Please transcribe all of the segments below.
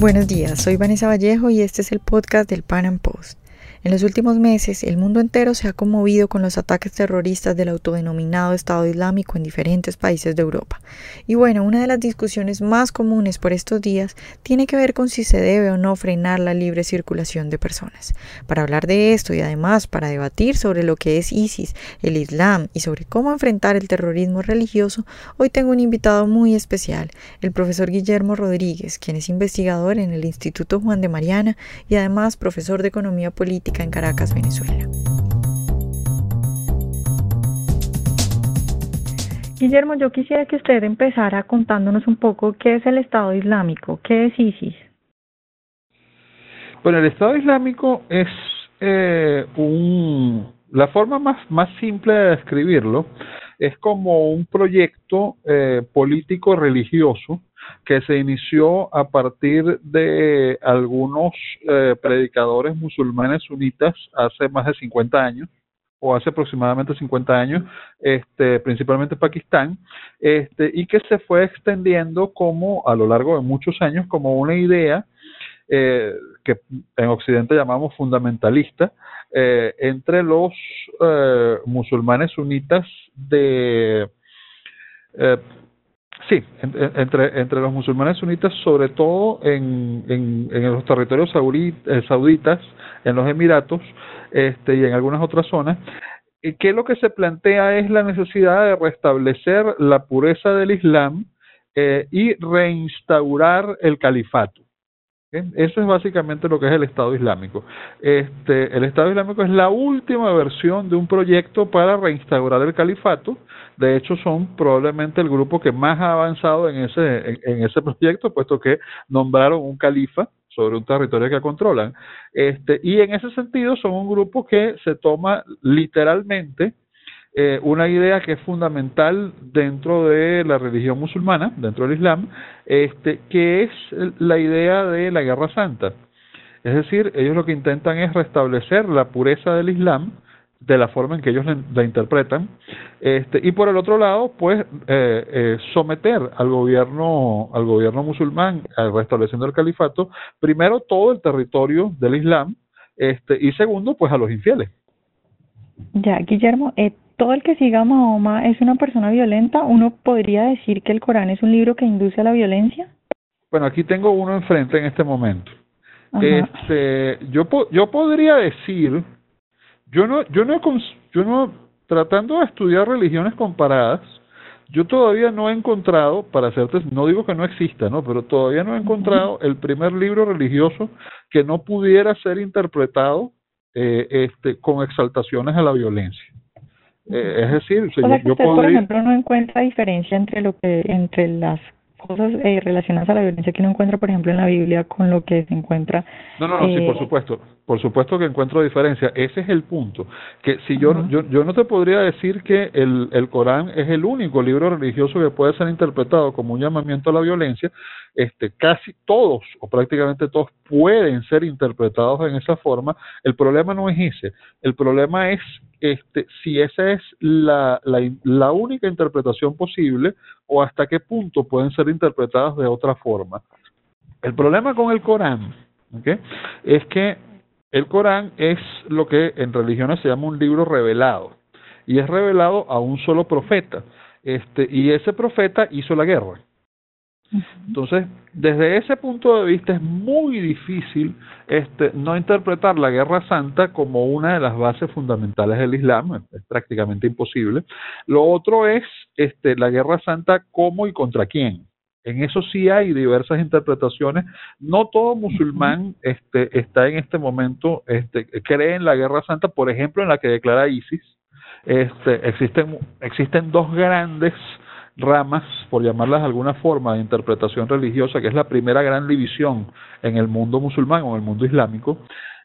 Buenos días, soy Vanessa Vallejo y este es el podcast del Pan Am Post. En los últimos meses, el mundo entero se ha conmovido con los ataques terroristas del autodenominado Estado Islámico en diferentes países de Europa. Y bueno, una de las discusiones más comunes por estos días tiene que ver con si se debe o no frenar la libre circulación de personas. Para hablar de esto y además para debatir sobre lo que es ISIS, el Islam y sobre cómo enfrentar el terrorismo religioso, hoy tengo un invitado muy especial, el profesor Guillermo Rodríguez, quien es investigador en el Instituto Juan de Mariana y además profesor de Economía Política en Caracas, Venezuela. Guillermo, yo quisiera que usted empezara contándonos un poco qué es el Estado Islámico, qué es ISIS. Bueno, el Estado Islámico es eh, un, la forma más, más simple de describirlo es como un proyecto eh, político religioso que se inició a partir de algunos eh, predicadores musulmanes sunitas hace más de 50 años o hace aproximadamente 50 años, este, principalmente Pakistán, este, y que se fue extendiendo como a lo largo de muchos años como una idea eh, que en Occidente llamamos fundamentalista eh, entre los musulmanes sunitas de Sí, entre, entre los musulmanes sunitas, sobre todo en, en, los territorios eh, sauditas, en los Emiratos este, y en algunas otras zonas, que lo que se plantea es la necesidad de restablecer la pureza del Islam eh, y reinstaurar el califato. Eso es básicamente lo que es el Estado Islámico. Este, el Estado Islámico es la última versión de un proyecto para reinstaurar el califato. De hecho, son probablemente el grupo que más ha avanzado en ese, en, ese proyecto, puesto que nombraron un califa sobre un territorio que controlan. Este, y en ese sentido son un grupo que se toma literalmente eh, una idea que es fundamental dentro de la religión musulmana, dentro del Islam, este, que es la idea de la guerra santa. Es decir, ellos lo que intentan es restablecer la pureza del Islam de la forma en que ellos la, interpretan, este, y por el otro lado, pues eh, eh, someter al gobierno, al gobierno musulmán, al restableciendo el califato, primero todo el territorio del Islam, este, y segundo, pues a los infieles. Ya, Guillermo, eh, todo el que siga a Mahoma es una persona violenta, ¿uno podría decir que el Corán es un libro que induce a la violencia? Bueno, aquí tengo uno enfrente en este momento. Este, yo yo podría decir, yo no yo no yo no tratando de estudiar religiones comparadas, yo todavía no he encontrado, para hacerte, no digo que no exista, ¿no? Pero todavía no he encontrado el primer libro religioso que no pudiera ser interpretado eh, este, con exaltaciones a la violencia. Eh, es decir, yo, usted, por ejemplo, no encuentra diferencia entre lo que entre las cosas eh, relacionadas a la violencia que uno encuentra, por ejemplo, en la Biblia con lo que se encuentra. No, no, no, sí, por eh, supuesto, por supuesto que encuentro diferencia. Ese es el punto. Que si yo, yo, yo no te podría decir que el, el Corán es el único libro religioso que puede ser interpretado como un llamamiento a la violencia, este, casi todos o prácticamente todos pueden ser interpretados en esa forma. El problema no es ese, el problema es este, si esa es la, la, la única interpretación posible o hasta qué punto pueden ser interpretadas de otra forma. El problema con el Corán es que el Corán es lo que en religiones se llama un libro revelado y es revelado a un solo profeta. Este, y ese profeta hizo la guerra. Entonces, desde ese punto de vista es muy difícil este, no interpretar la Guerra Santa como una de las bases fundamentales del Islam, es prácticamente imposible. Lo otro es este, la Guerra Santa cómo y contra quién. En eso sí hay diversas interpretaciones. No todo musulmán este, está en este momento, este, cree en la Guerra Santa, por ejemplo, en la que declara ISIS. Este, existen, existen dos grandes ramas, por llamarlas de alguna forma, de interpretación religiosa, que es la primera gran división en el mundo musulmán o en el mundo islámico,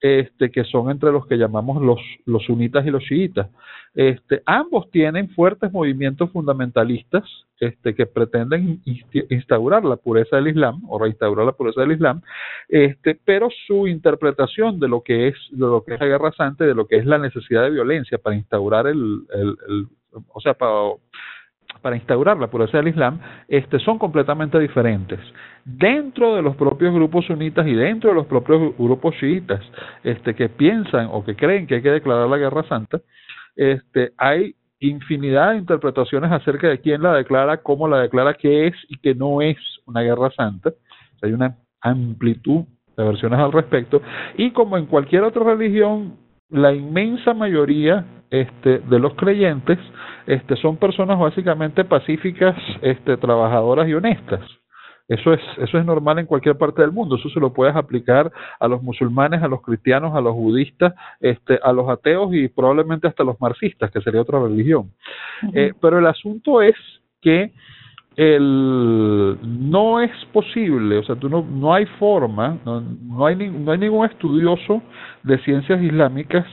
este, que son entre los que llamamos los, los sunitas y los chiitas. Este, ambos tienen fuertes movimientos fundamentalistas este, que pretenden instaurar la pureza del Islam o reinstaurar la pureza del Islam, este, pero su interpretación de lo que es de lo que es la guerra santa, de lo que es la necesidad de violencia para instaurar el, el, el o sea, para para instaurar la pureza del Islam, este, son completamente diferentes. Dentro de los propios grupos sunitas y dentro de los propios grupos chiitas este, que piensan o que creen que hay que declarar la guerra santa, este, hay infinidad de interpretaciones acerca de quién la declara, cómo la declara, qué es y qué no es una guerra santa. Hay una amplitud de versiones al respecto. Y como en cualquier otra religión, la inmensa mayoría este, de los creyentes este, son personas básicamente pacíficas, este, trabajadoras y honestas. Eso es, eso es normal en cualquier parte del mundo. Eso se lo puedes aplicar a los musulmanes, a los cristianos, a los budistas, este, a los ateos y probablemente hasta a los marxistas, que sería otra religión. eh, pero el asunto es que el, no es posible, o sea, tú no, no hay forma, no, no, hay, no hay ningún estudioso de ciencias islámicas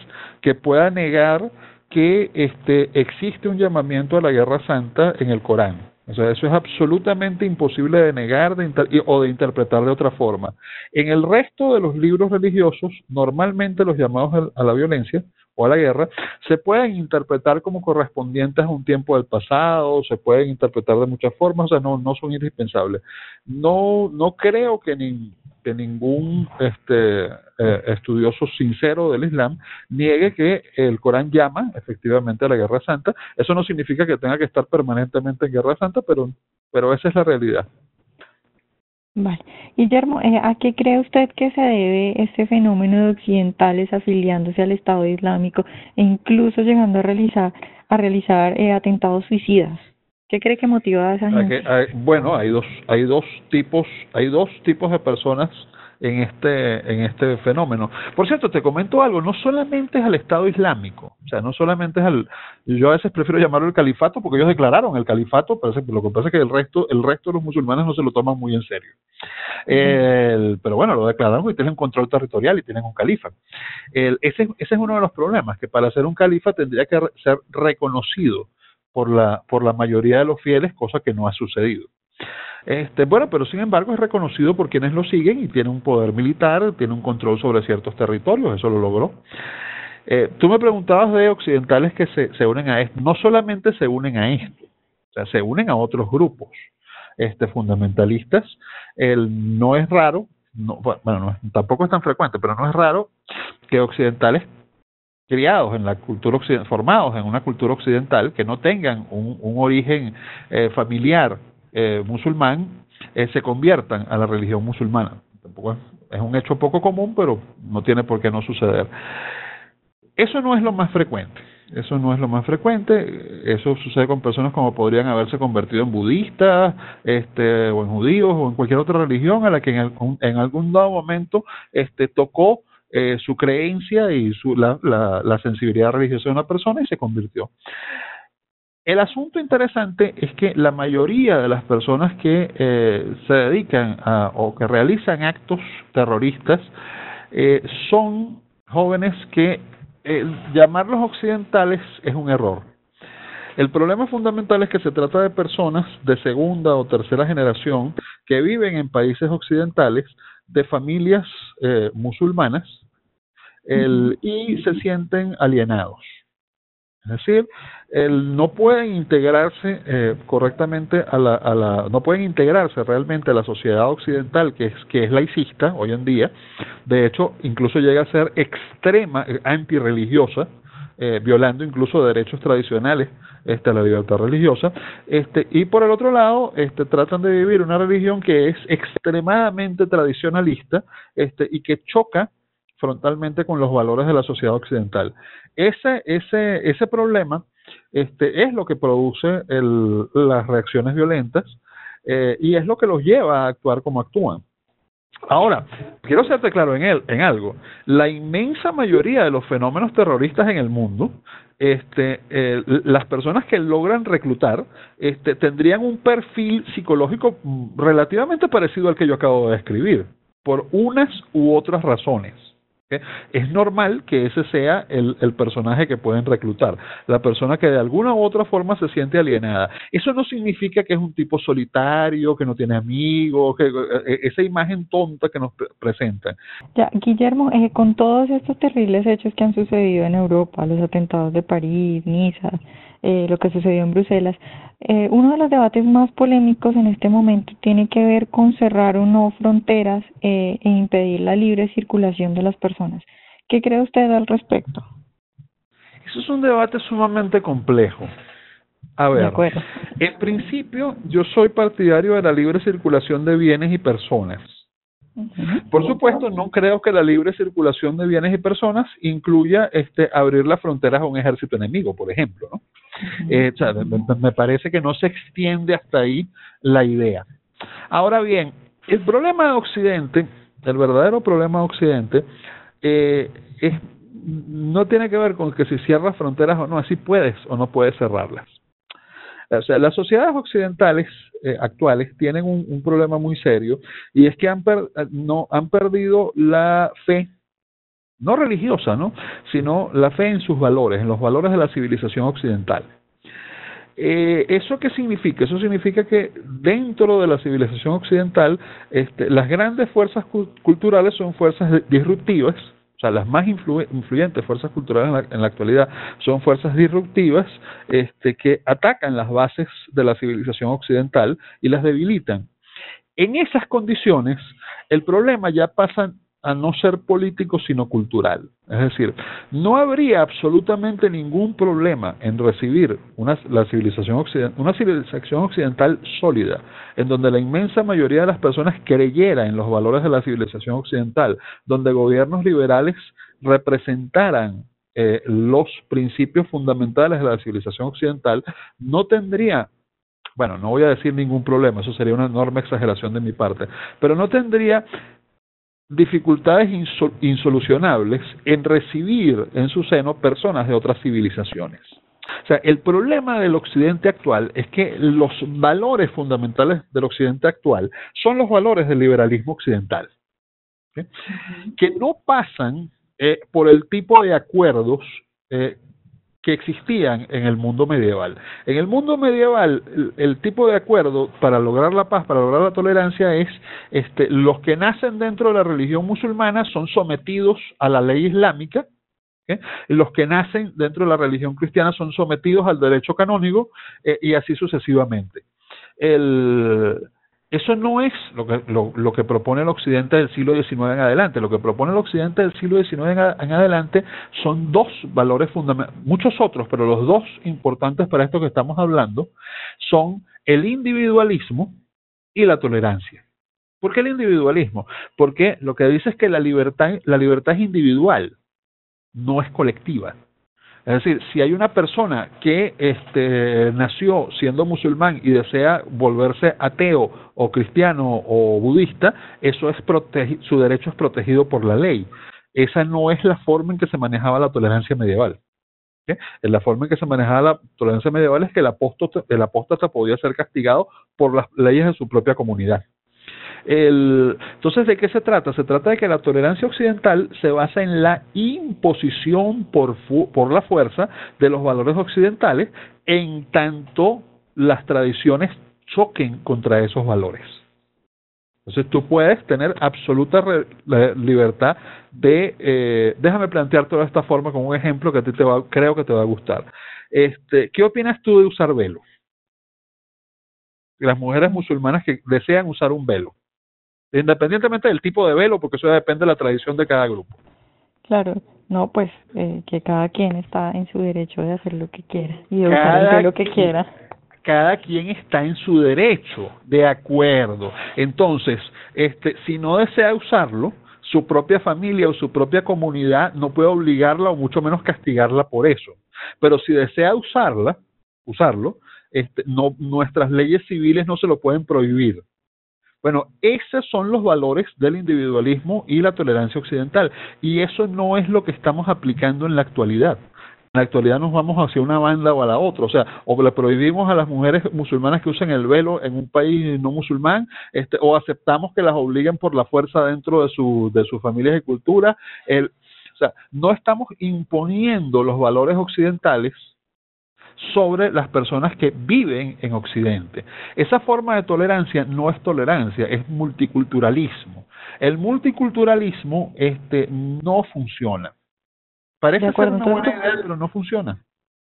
que pueda negar que este, existe un llamamiento a la guerra santa en el Corán. O sea, eso es absolutamente imposible de negar de o de interpretar de otra forma. En el resto de los libros religiosos, normalmente los llamados a la violencia o a la guerra, se pueden interpretar como correspondientes a un tiempo del pasado, se pueden interpretar de muchas formas, o sea, no, no son indispensables. No, no creo que ni, que ningún este, eh, estudioso sincero del Islam niegue que el Corán llama efectivamente a la Guerra Santa. Eso no significa que tenga que estar permanentemente en Guerra Santa, pero, pero esa es la realidad. Vale. Guillermo, eh, ¿a qué cree usted que se debe este fenómeno de occidentales afiliándose al Estado Islámico e incluso llegando a realizar, a realizar eh, atentados suicidas? ¿Qué cree que motiva a esa gente? bueno, hay dos, hay dos tipos, hay dos tipos de personas en este en este fenómeno. Por cierto, te comento algo, no solamente es al Estado Islámico, o sea, no solamente es al yo a veces prefiero llamarlo el califato porque ellos declararon el califato, pero lo que pasa es que el resto el resto de los musulmanes no se lo toman muy en serio. pero bueno, lo declararon y tienen control territorial y tienen un califa. El, ese, ese es uno de los problemas, que para ser un califa tendría que ser reconocido por la, por la mayoría de los fieles, cosa que no ha sucedido. Este, bueno, pero sin embargo es reconocido por quienes lo siguen y tiene un poder militar, tiene un control sobre ciertos territorios, eso lo logró. Eh, tú me preguntabas de occidentales que se, se unen a esto. No solamente se unen a esto, o sea, se unen a otros grupos este, fundamentalistas. El, no es raro, no, bueno, no, tampoco es tan frecuente, pero no es raro que occidentales criados en la cultura occidental, formados en una cultura occidental, que no tengan un, origen eh, familiar eh, musulmán eh, se conviertan a la religión musulmana. Tampoco es, un hecho poco común, pero no tiene por qué no suceder. Eso no es lo más frecuente. Eso no es lo más frecuente. Eso sucede con personas como podrían haberse convertido en budistas, este, o en judíos, o en cualquier otra religión a la que en, en algún dado momento este, tocó eh, su creencia y su, la, la, la sensibilidad religiosa de una persona y se convirtió. El asunto interesante es que la mayoría de las personas que eh, se dedican a, o que realizan actos terroristas eh, son jóvenes que eh, llamarlos occidentales es un error. El problema fundamental es que se trata de personas de segunda o tercera generación que viven en países occidentales de familias eh, musulmanas el, y se sienten alienados. Es decir, el, no pueden integrarse eh, correctamente a la, a la, no pueden integrarse realmente a la sociedad occidental que es que es laicista hoy en día. De hecho, incluso llega a ser extrema, eh, antirreligiosa, eh, violando incluso derechos tradicionales este, la libertad religiosa. Este, y por el otro lado, este, tratan de vivir una religión que es extremadamente tradicionalista este, y que choca frontalmente con los valores de la sociedad occidental. Ese, ese, ese problema este, es lo que produce el, las reacciones violentas eh, y es lo que los lleva a actuar como actúan. Ahora, quiero serte claro en, él, en algo. La inmensa mayoría de los fenómenos terroristas en el mundo, este, las personas que logran reclutar, este, tendrían un perfil psicológico relativamente parecido al que yo acabo de describir, por unas u otras razones. Es normal que ese sea el, el, personaje que pueden reclutar, la persona que de alguna u otra forma se siente alienada. Eso no significa que es un tipo solitario, que no tiene amigos, que, eh, eh, esa imagen tonta que nos presentan. Ya, Guillermo, eh, con todos estos terribles hechos que han sucedido en Europa, los atentados de París, Niza, eh, lo que sucedió en Bruselas. Eh, uno de los debates más polémicos en este momento tiene que ver con cerrar o no fronteras eh, e impedir la libre circulación de las personas. ¿Qué cree usted al respecto? Eso es un debate sumamente complejo. A ver, en principio yo soy partidario de la libre circulación de bienes y personas. Por supuesto, no creo que la libre circulación de bienes y personas incluya este abrir las fronteras a un ejército enemigo, por ejemplo, ¿no? Eh, me, parece que no se extiende hasta ahí la idea. Ahora bien, el problema de Occidente, el verdadero problema de Occidente, eh, es, no tiene que ver con que si cierras fronteras o no, así puedes o no puedes cerrarlas. O sea, las sociedades occidentales eh, actuales tienen un, problema muy serio y es que han, han perdido la fe, no religiosa, ¿no? sino la fe en sus valores, en los valores de la civilización occidental. Eh, ¿Eso qué significa? Eso significa que dentro de la civilización occidental este, las grandes fuerzas culturales son fuerzas disruptivas, o sea, las más influyentes fuerzas culturales en la, actualidad son fuerzas disruptivas este, que atacan las bases de la civilización occidental y las debilitan. En esas condiciones, el problema ya pasa a no ser político sino cultural. Es decir, no habría absolutamente ningún problema en recibir una, la civilización occidental, una civilización occidental sólida, en donde la inmensa mayoría de las personas creyera en los valores de la civilización occidental, donde gobiernos liberales representaran eh, los principios fundamentales de la civilización occidental, no tendría bueno, no voy a decir ningún problema, eso sería una enorme exageración de mi parte, pero no tendría dificultades insolucionables en recibir en su seno personas de otras civilizaciones. O sea, el problema del occidente actual es que los valores fundamentales del occidente actual son los valores del liberalismo occidental, que no pasan eh, por el tipo de acuerdos eh, que existían en el mundo medieval. En el mundo medieval, el, tipo de acuerdo para lograr la paz, para lograr la tolerancia, es este, los que nacen dentro de la religión musulmana son sometidos a la ley islámica, los que nacen dentro de la religión cristiana son sometidos al derecho canónico eh, y así sucesivamente. El, eso no es lo que, lo, que propone el Occidente del siglo XIX en adelante. Lo que propone el Occidente del siglo XIX en, adelante son dos valores fundamentales, muchos otros, pero los dos importantes para esto que estamos hablando son el individualismo y la tolerancia. ¿Por qué el individualismo? Porque lo que dice es que la libertad, la libertad es individual, no es colectiva. Es decir, si hay una persona que este, nació siendo musulmán y desea volverse ateo o cristiano o budista, eso es su derecho es protegido por la ley. Esa no es la forma en que se manejaba la tolerancia medieval. La forma en que se manejaba la tolerancia medieval es que el el apóstata podía ser castigado por las leyes de su propia comunidad. El, entonces, ¿de qué se trata? Se trata de que la tolerancia occidental se basa en la imposición por, por la fuerza de los valores occidentales en tanto las tradiciones choquen contra esos valores. Entonces tú puedes tener absoluta libertad de, eh, déjame plantear toda esta forma con un ejemplo que a ti te va, creo que te va a gustar. Este, ¿Qué opinas tú de usar velo? Las mujeres musulmanas que desean usar un velo independientemente del tipo de velo, porque eso depende de la tradición de cada grupo. Claro, no, pues eh, que cada quien está en su derecho de hacer lo que quiera y de usar el velo que quiera. Cada quien está en su derecho, de acuerdo. Entonces, este, si no desea usarlo, su propia familia o su propia comunidad no puede obligarla o mucho menos castigarla por eso. Pero si desea usarla, usarlo, este, no, nuestras leyes civiles no se lo pueden prohibir. Bueno, esos son los valores del individualismo y la tolerancia occidental. Y eso no es lo que estamos aplicando en la actualidad. En la actualidad nos vamos hacia una banda o a la otra. O sea, o le prohibimos a las mujeres musulmanas que usen el velo en un país no musulmán, este, o aceptamos que las obliguen por la fuerza dentro de, su, de sus familias y cultura. El, o sea, no estamos imponiendo los valores occidentales sobre las personas que viven en Occidente. Esa forma de tolerancia no es tolerancia, es multiculturalismo. El multiculturalismo este, no funciona. Parece ser una buena idea, pero no funciona.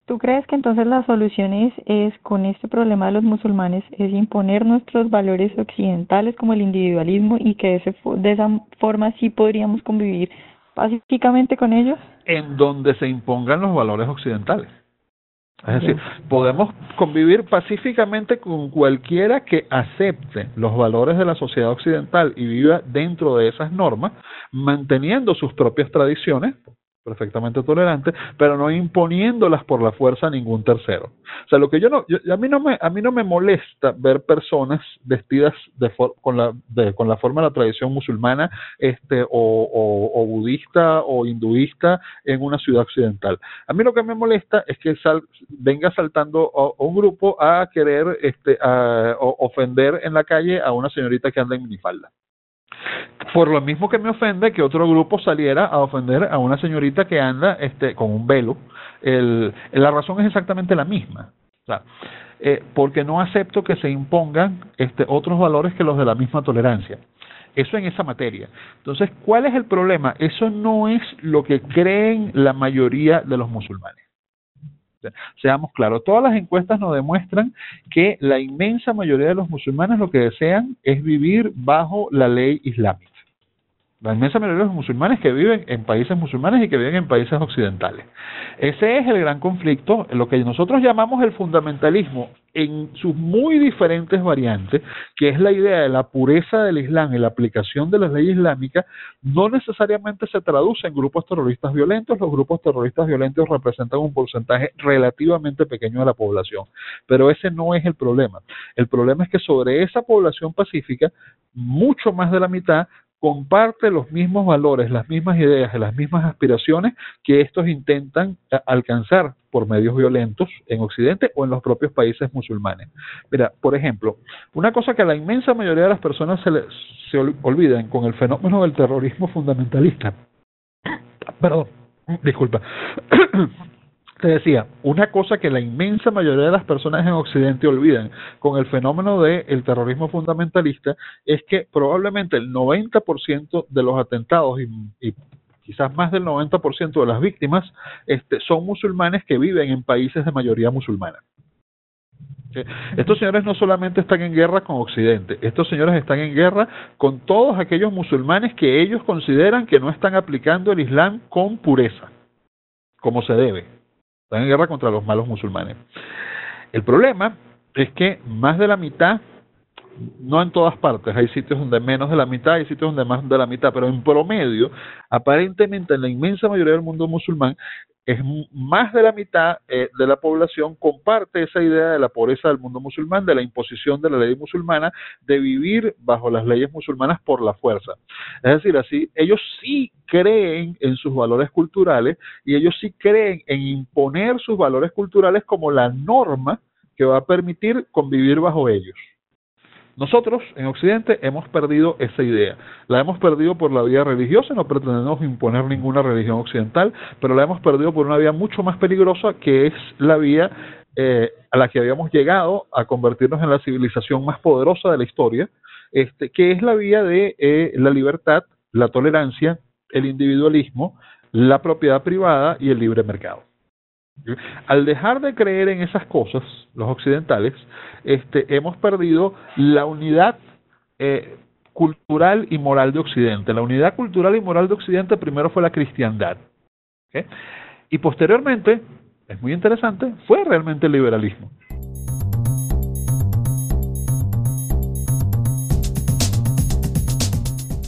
¿Tú crees que entonces la solución es, es, con este problema de los musulmanes es imponer nuestros valores occidentales como el individualismo y que ese, de esa forma sí podríamos convivir pacíficamente con ellos? En donde se impongan los valores occidentales. Es decir, podemos convivir pacíficamente con cualquiera que acepte los valores de la sociedad occidental y viva dentro de esas normas, manteniendo sus propias tradiciones, perfectamente tolerante, pero no imponiéndolas por la fuerza a ningún tercero. O sea, lo que yo no, a mí no me, a mí no me molesta ver personas vestidas de con la, con la forma de la tradición musulmana, este, o, budista o hinduista en una ciudad occidental. A mí lo que me molesta es que venga saltando un grupo a querer, este, a, ofender en la calle a una señorita que anda en minifalda. Por lo mismo que me ofende que otro grupo saliera a ofender a una señorita que anda este, con un velo. El, la razón es exactamente la misma. O sea, eh, porque no acepto que se impongan este, otros valores que los de la misma tolerancia. Eso en esa materia. Entonces, ¿cuál es el problema? Eso no es lo que creen la mayoría de los musulmanes. Seamos claros, todas las encuestas nos demuestran que la inmensa mayoría de los musulmanes lo que desean es vivir bajo la ley islámica. La inmensa mayoría de los musulmanes que viven en países musulmanes y que viven en países occidentales. Ese es el gran conflicto, lo que nosotros llamamos el fundamentalismo en sus muy diferentes variantes, que es la idea de la pureza del Islam y la aplicación de la ley islámica, no necesariamente se traduce en grupos terroristas violentos. Los grupos terroristas violentos representan un porcentaje relativamente pequeño de la población, pero ese no es el problema. El problema es que sobre esa población pacífica, mucho más de la mitad comparte los mismos valores, las mismas ideas las mismas aspiraciones que estos intentan alcanzar por medios violentos en Occidente o en los propios países musulmanes. Mira, por ejemplo, una cosa que a la inmensa mayoría de las personas se, se olvidan con el fenómeno del terrorismo fundamentalista. Perdón, disculpa. te decía, una cosa que la inmensa mayoría de las personas en Occidente olvidan con el fenómeno del terrorismo fundamentalista es que probablemente el 90% de los atentados y, quizás más del 90% de las víctimas este, son musulmanes que viven en países de mayoría musulmana. Estos señores no solamente están en guerra con Occidente, estos señores están en guerra con todos aquellos musulmanes que ellos consideran que no están aplicando el Islam con pureza, como se debe. Están en guerra contra los malos musulmanes. El problema es que más de la mitad, no en todas partes, hay sitios donde menos de la mitad, hay sitios donde más de la mitad, pero en promedio, aparentemente en la inmensa mayoría del mundo musulmán, es más de la mitad eh, de la población comparte esa idea de la pobreza del mundo musulmán, de la imposición de la ley musulmana, de vivir bajo las leyes musulmanas por la fuerza. Es decir, así, ellos sí creen en sus valores culturales y ellos sí creen en imponer sus valores culturales como la norma que va a permitir convivir bajo ellos. Nosotros en Occidente hemos perdido esa idea. La hemos perdido por la vía religiosa, no pretendemos imponer ninguna religión occidental, pero la hemos perdido por una vía mucho más peligrosa que es la vía eh, a la que habíamos llegado a convertirnos en la civilización más poderosa de la historia, este, que es la vía de eh, la libertad, la tolerancia, el individualismo, la propiedad privada y el libre mercado. Al dejar de creer en esas cosas, los occidentales, este, hemos perdido la unidad eh, cultural y moral de Occidente. La unidad cultural y moral de Occidente primero fue la cristiandad. Y posteriormente, es muy interesante, fue realmente el liberalismo.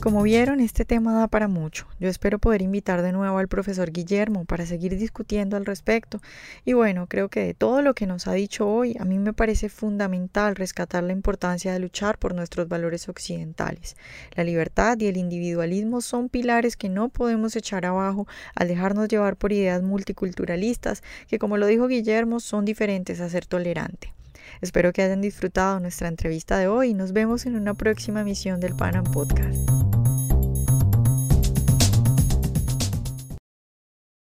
Como vieron, este tema da para mucho. Yo espero poder invitar de nuevo al profesor Guillermo para seguir discutiendo al respecto. Y bueno, creo que de todo lo que nos ha dicho hoy, a mí me parece fundamental rescatar la importancia de luchar por nuestros valores occidentales. La libertad y el individualismo son pilares que no podemos echar abajo al dejarnos llevar por ideas multiculturalistas que, como lo dijo Guillermo, son diferentes a ser tolerante. Espero que hayan disfrutado nuestra entrevista de hoy y nos vemos en una próxima emisión del Panam Podcast.